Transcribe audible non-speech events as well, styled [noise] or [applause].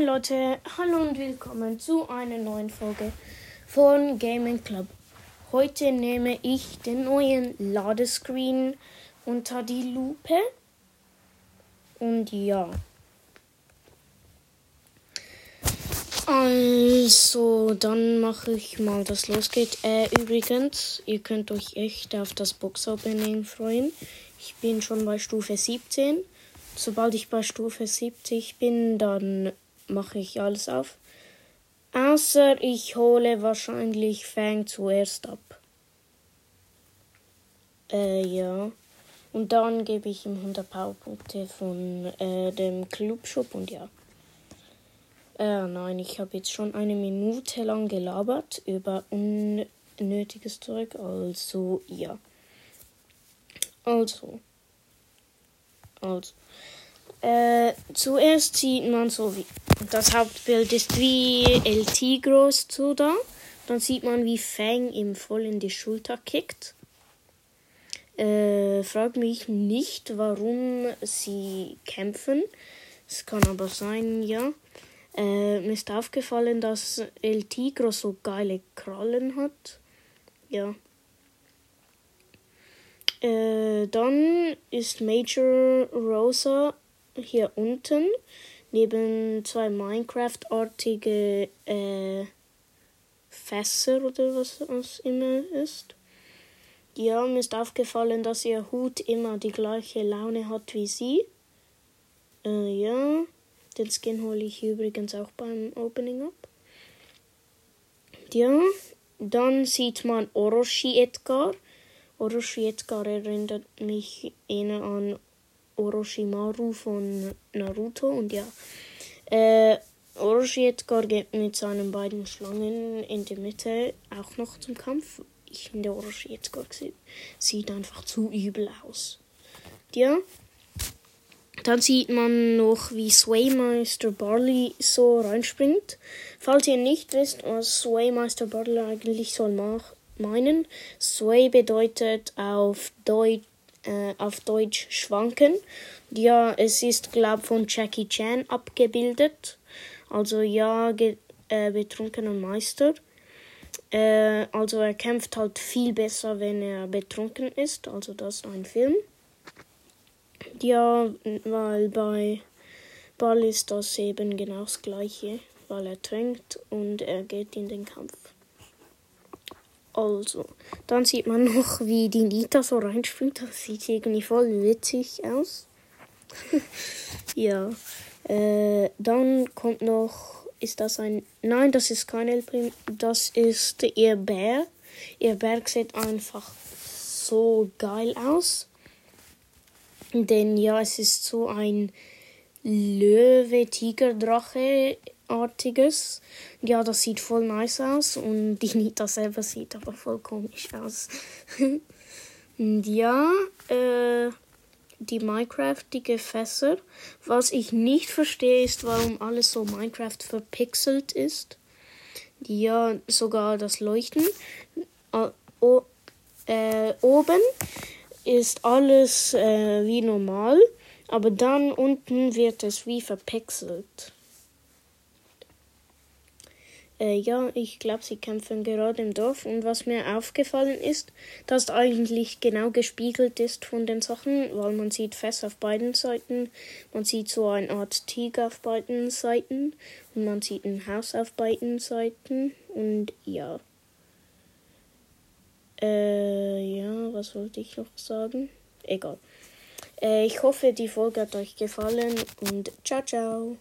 Moin Leute, hallo und willkommen zu einer neuen Folge von Gaming Club. Heute nehme ich den neuen Ladescreen unter die Lupe. Und ja. Also, dann mache ich mal, dass losgeht. Äh, übrigens, ihr könnt euch echt auf das Box-Opening freuen. Ich bin schon bei Stufe 17 sobald ich bei Stufe 70 bin, dann mache ich alles auf. Außer ich hole wahrscheinlich Fang zuerst ab. Äh, ja. Und dann gebe ich ihm 100 Powerpunkte von äh, dem Clubshop und ja. Äh, nein, ich habe jetzt schon eine Minute lang gelabert über unnötiges Zeug. Also, ja. Also. Also. Äh, zuerst sieht man so wie das Hauptbild ist wie El Tigros so da. Dann sieht man, wie Fang ihm voll in die Schulter kickt. Äh, frag mich nicht, warum sie kämpfen. Es kann aber sein, ja. Äh, mir ist aufgefallen, dass El Tigro so geile Krallen hat. Ja. Äh, dann ist Major Rosa hier unten neben zwei Minecraft-artige äh, Fässer oder was es immer ist. Ja, mir ist aufgefallen, dass ihr Hut immer die gleiche Laune hat wie sie. Äh, ja, den Skin hole ich übrigens auch beim Opening up. Ja, dann sieht man Orochi Edgar. Orochi Edgar erinnert mich eher an Orochimaru von Naruto und ja. Äh, Orochi Edgar geht mit seinen beiden Schlangen in der Mitte auch noch zum Kampf. Ich finde Orochi Edgar sieht einfach zu übel aus. Ja. Dann sieht man noch, wie Swaymeister Barley so reinspringt. Falls ihr nicht wisst, was Swaymeister Barley eigentlich soll meinen, Sway bedeutet auf Deutsch äh, auf Deutsch schwanken. Ja, es ist, glaube von Jackie Chan abgebildet. Also ja, äh, betrunkener Meister. Äh, also er kämpft halt viel besser, wenn er betrunken ist. Also das ist ein Film. Ja, weil bei Ball ist das eben genau das gleiche, weil er trinkt und er geht in den Kampf. Also, dann sieht man noch, wie die Nita so reinspringt. Das sieht irgendwie voll witzig aus. [laughs] ja. Äh, dann kommt noch, ist das ein, nein, das ist kein El Prim, das ist ihr Bär. Ihr Berg sieht einfach so geil aus. Denn ja, es ist so ein Löwe, Tiger, Drache artiges. Ja, das sieht voll nice aus und die Nita selber sieht aber voll komisch aus. [laughs] ja, äh, die Minecraftige Fässer. Was ich nicht verstehe, ist, warum alles so Minecraft verpixelt ist. Ja, sogar das Leuchten. Äh, o, äh, oben ist alles äh, wie normal, aber dann unten wird es wie verpixelt. Äh, ja, ich glaube, sie kämpfen gerade im Dorf. Und was mir aufgefallen ist, dass eigentlich genau gespiegelt ist von den Sachen, weil man sieht Fest auf beiden Seiten, man sieht so eine Art Tiger auf beiden Seiten und man sieht ein Haus auf beiden Seiten. Und ja. Äh, ja, was wollte ich noch sagen? Egal. Äh, ich hoffe, die Folge hat euch gefallen und ciao, ciao.